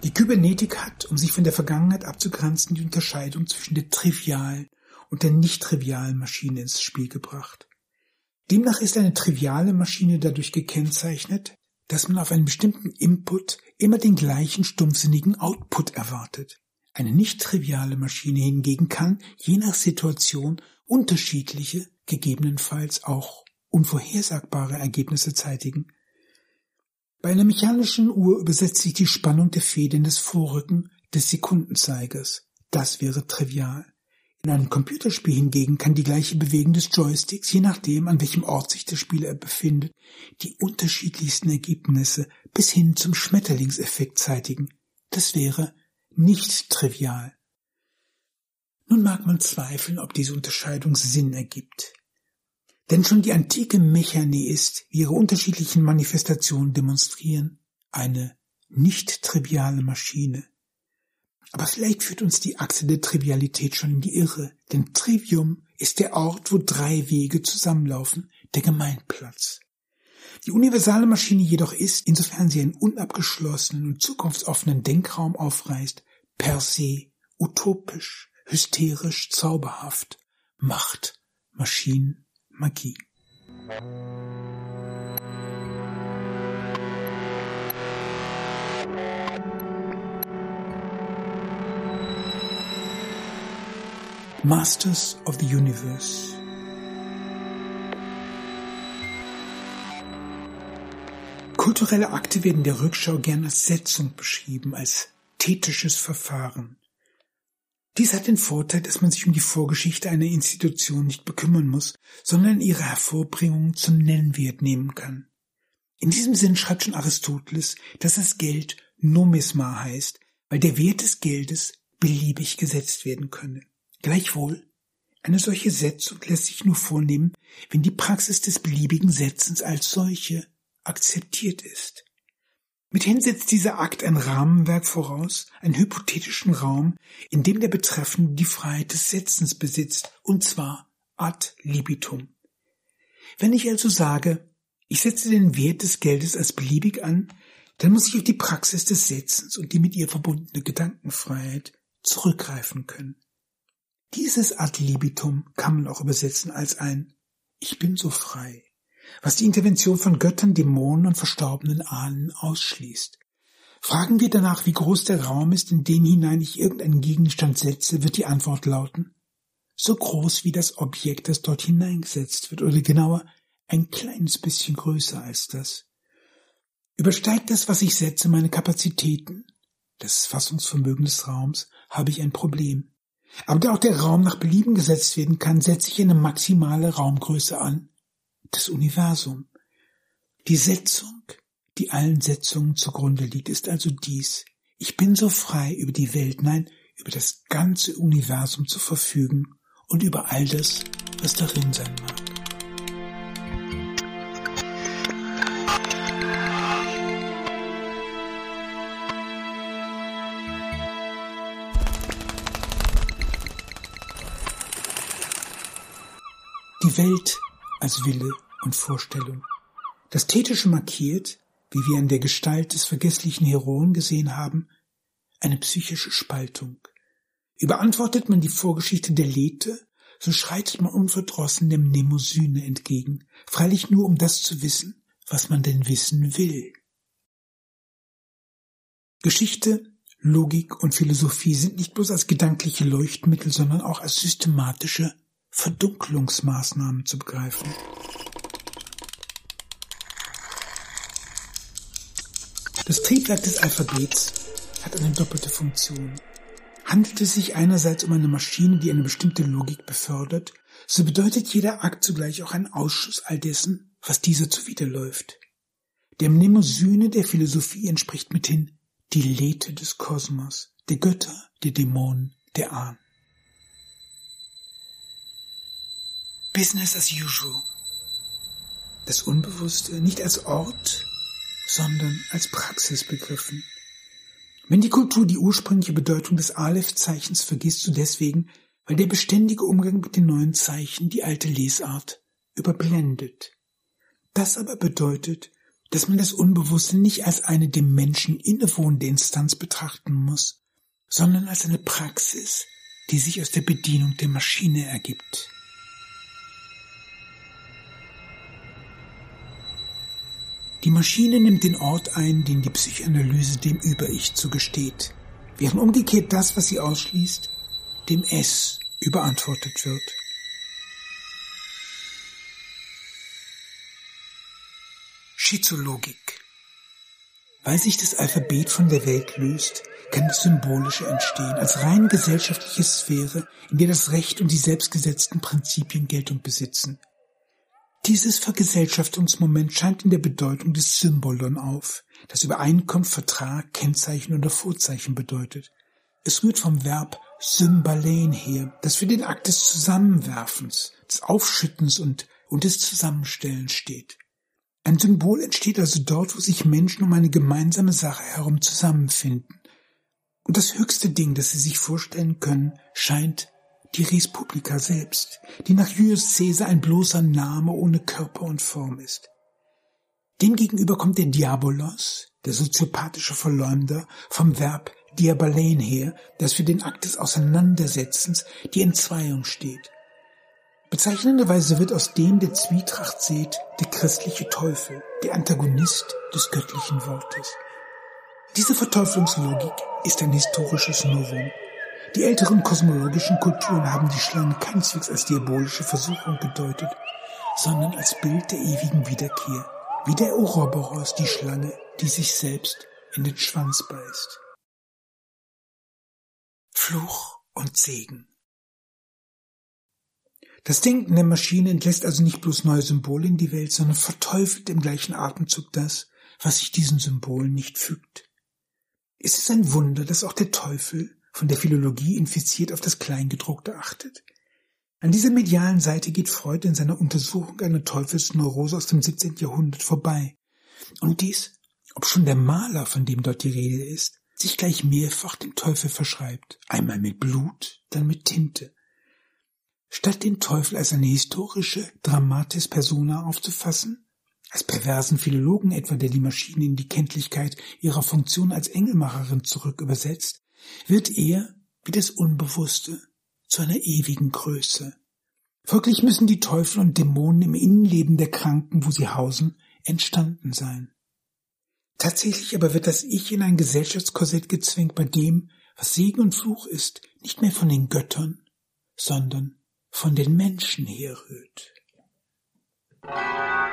die Kybernetik hat, um sich von der Vergangenheit abzugrenzen, die Unterscheidung zwischen der trivialen und der nicht trivialen Maschine ins Spiel gebracht. Demnach ist eine triviale Maschine dadurch gekennzeichnet, dass man auf einen bestimmten Input immer den gleichen stumpfsinnigen Output erwartet. Eine nicht triviale Maschine hingegen kann, je nach Situation, unterschiedliche, gegebenenfalls auch unvorhersagbare Ergebnisse zeitigen. Bei einer mechanischen Uhr übersetzt sich die Spannung der Fäden das Vorrücken des Sekundenzeigers. Das wäre trivial. In einem Computerspiel hingegen kann die gleiche Bewegung des Joysticks, je nachdem, an welchem Ort sich der Spieler befindet, die unterschiedlichsten Ergebnisse bis hin zum Schmetterlingseffekt zeitigen. Das wäre nicht trivial. Nun mag man zweifeln, ob diese Unterscheidung Sinn ergibt. Denn schon die antike Mechanik ist, wie ihre unterschiedlichen Manifestationen demonstrieren, eine nicht triviale Maschine. Aber vielleicht führt uns die Achse der Trivialität schon in die Irre, denn Trivium ist der Ort, wo drei Wege zusammenlaufen, der Gemeinplatz. Die universale Maschine jedoch ist, insofern sie einen unabgeschlossenen und zukunftsoffenen Denkraum aufreißt, per se utopisch, hysterisch, zauberhaft, Macht, Maschinen, Magie. Masters of the Universe Kulturelle Akte werden der Rückschau gern als Setzung beschrieben, als tätisches Verfahren. Dies hat den Vorteil, dass man sich um die Vorgeschichte einer Institution nicht bekümmern muss, sondern ihre Hervorbringung zum Nennwert nehmen kann. In diesem Sinn schreibt schon Aristoteles, dass das Geld Nomisma heißt, weil der Wert des Geldes beliebig gesetzt werden könne. Gleichwohl, eine solche Setzung lässt sich nur vornehmen, wenn die Praxis des beliebigen Setzens als solche akzeptiert ist. Mithin setzt dieser Akt ein Rahmenwerk voraus, einen hypothetischen Raum, in dem der Betreffende die Freiheit des Setzens besitzt, und zwar ad libitum. Wenn ich also sage, ich setze den Wert des Geldes als beliebig an, dann muss ich auf die Praxis des Setzens und die mit ihr verbundene Gedankenfreiheit zurückgreifen können. Dieses ad libitum kann man auch übersetzen als ein Ich bin so frei was die Intervention von Göttern, Dämonen und verstorbenen Ahnen ausschließt. Fragen wir danach, wie groß der Raum ist, in den hinein ich irgendeinen Gegenstand setze, wird die Antwort lauten, so groß wie das Objekt, das dort hineingesetzt wird, oder genauer, ein kleines bisschen größer als das. Übersteigt das, was ich setze, meine Kapazitäten, das Fassungsvermögen des Raums, habe ich ein Problem. Aber da auch der Raum nach Belieben gesetzt werden kann, setze ich eine maximale Raumgröße an das Universum. Die Setzung, die allen Setzungen zugrunde liegt, ist also dies. Ich bin so frei, über die Welt, nein, über das ganze Universum zu verfügen und über all das, was darin sein mag. Die Welt als Wille und Vorstellung. Das Thetische markiert, wie wir in der Gestalt des vergesslichen Heroen gesehen haben, eine psychische Spaltung. Überantwortet man die Vorgeschichte der Lethe, so schreitet man unverdrossen dem Mnemosyne entgegen, freilich nur um das zu wissen, was man denn wissen will. Geschichte, Logik und Philosophie sind nicht bloß als gedankliche Leuchtmittel, sondern auch als systematische Verdunklungsmaßnahmen zu begreifen. Das Triebwerk des Alphabets hat eine doppelte Funktion. Handelt es sich einerseits um eine Maschine, die eine bestimmte Logik befördert, so bedeutet jeder Akt zugleich auch ein Ausschuss all dessen, was dieser zuwiderläuft. Der Mnemosyne der Philosophie entspricht mithin die Lethe des Kosmos, der Götter, der Dämonen, der Ahnen. Business as usual. Das Unbewusste nicht als Ort, sondern als Praxis begriffen. Wenn die Kultur die ursprüngliche Bedeutung des Aleph-Zeichens vergisst, so deswegen, weil der beständige Umgang mit den neuen Zeichen die alte Lesart überblendet. Das aber bedeutet, dass man das Unbewusste nicht als eine dem Menschen innewohnende Instanz betrachten muss, sondern als eine Praxis, die sich aus der Bedienung der Maschine ergibt. Die Maschine nimmt den Ort ein, den die Psychoanalyse dem Über-Ich zugesteht, während umgekehrt das, was sie ausschließt, dem Es überantwortet wird. Schizologik Weil sich das Alphabet von der Welt löst, kann das Symbolische entstehen, als rein gesellschaftliche Sphäre, in der das Recht und die selbstgesetzten Prinzipien Geltung besitzen – dieses Vergesellschaftungsmoment scheint in der Bedeutung des Symbolon auf, das Übereinkunft, Vertrag, Kennzeichen oder Vorzeichen bedeutet. Es rührt vom Verb symbalein her, das für den Akt des Zusammenwerfens, des Aufschüttens und und des Zusammenstellens steht. Ein Symbol entsteht also dort, wo sich Menschen um eine gemeinsame Sache herum zusammenfinden. Und das höchste Ding, das sie sich vorstellen können, scheint die Res Publica selbst, die nach Julius Caesar ein bloßer Name ohne Körper und Form ist. Demgegenüber kommt der Diabolos, der soziopathische Verleumder, vom Verb diabalein her, das für den Akt des Auseinandersetzens, die Entzweiung steht. Bezeichnenderweise wird aus dem der Zwietracht seht der christliche Teufel, der Antagonist des göttlichen Wortes. Diese Verteuflungslogik ist ein historisches Novum. Die älteren kosmologischen Kulturen haben die Schlange keineswegs als diabolische Versuchung gedeutet, sondern als Bild der ewigen Wiederkehr, wie der Ouroboros die Schlange, die sich selbst in den Schwanz beißt. Fluch und Segen das Denken der Maschine entlässt also nicht bloß neue Symbole in die Welt, sondern verteufelt im gleichen Atemzug das, was sich diesen Symbolen nicht fügt. Es ist ein Wunder, dass auch der Teufel, von der Philologie infiziert, auf das Kleingedruckte achtet. An dieser medialen Seite geht Freud in seiner Untersuchung einer Teufelsneurose aus dem 17. Jahrhundert vorbei. Und dies, ob schon der Maler, von dem dort die Rede ist, sich gleich mehrfach dem Teufel verschreibt, einmal mit Blut, dann mit Tinte. Statt den Teufel als eine historische Dramatis persona aufzufassen, als perversen Philologen etwa, der die Maschine in die Kenntlichkeit ihrer Funktion als Engelmacherin zurückübersetzt, wird er, wie das Unbewusste, zu einer ewigen Größe. Folglich müssen die Teufel und Dämonen im Innenleben der Kranken, wo sie hausen, entstanden sein. Tatsächlich aber wird das Ich in ein Gesellschaftskorsett gezwängt, bei dem, was Segen und Fluch ist, nicht mehr von den Göttern, sondern von den Menschen herrührt. Musik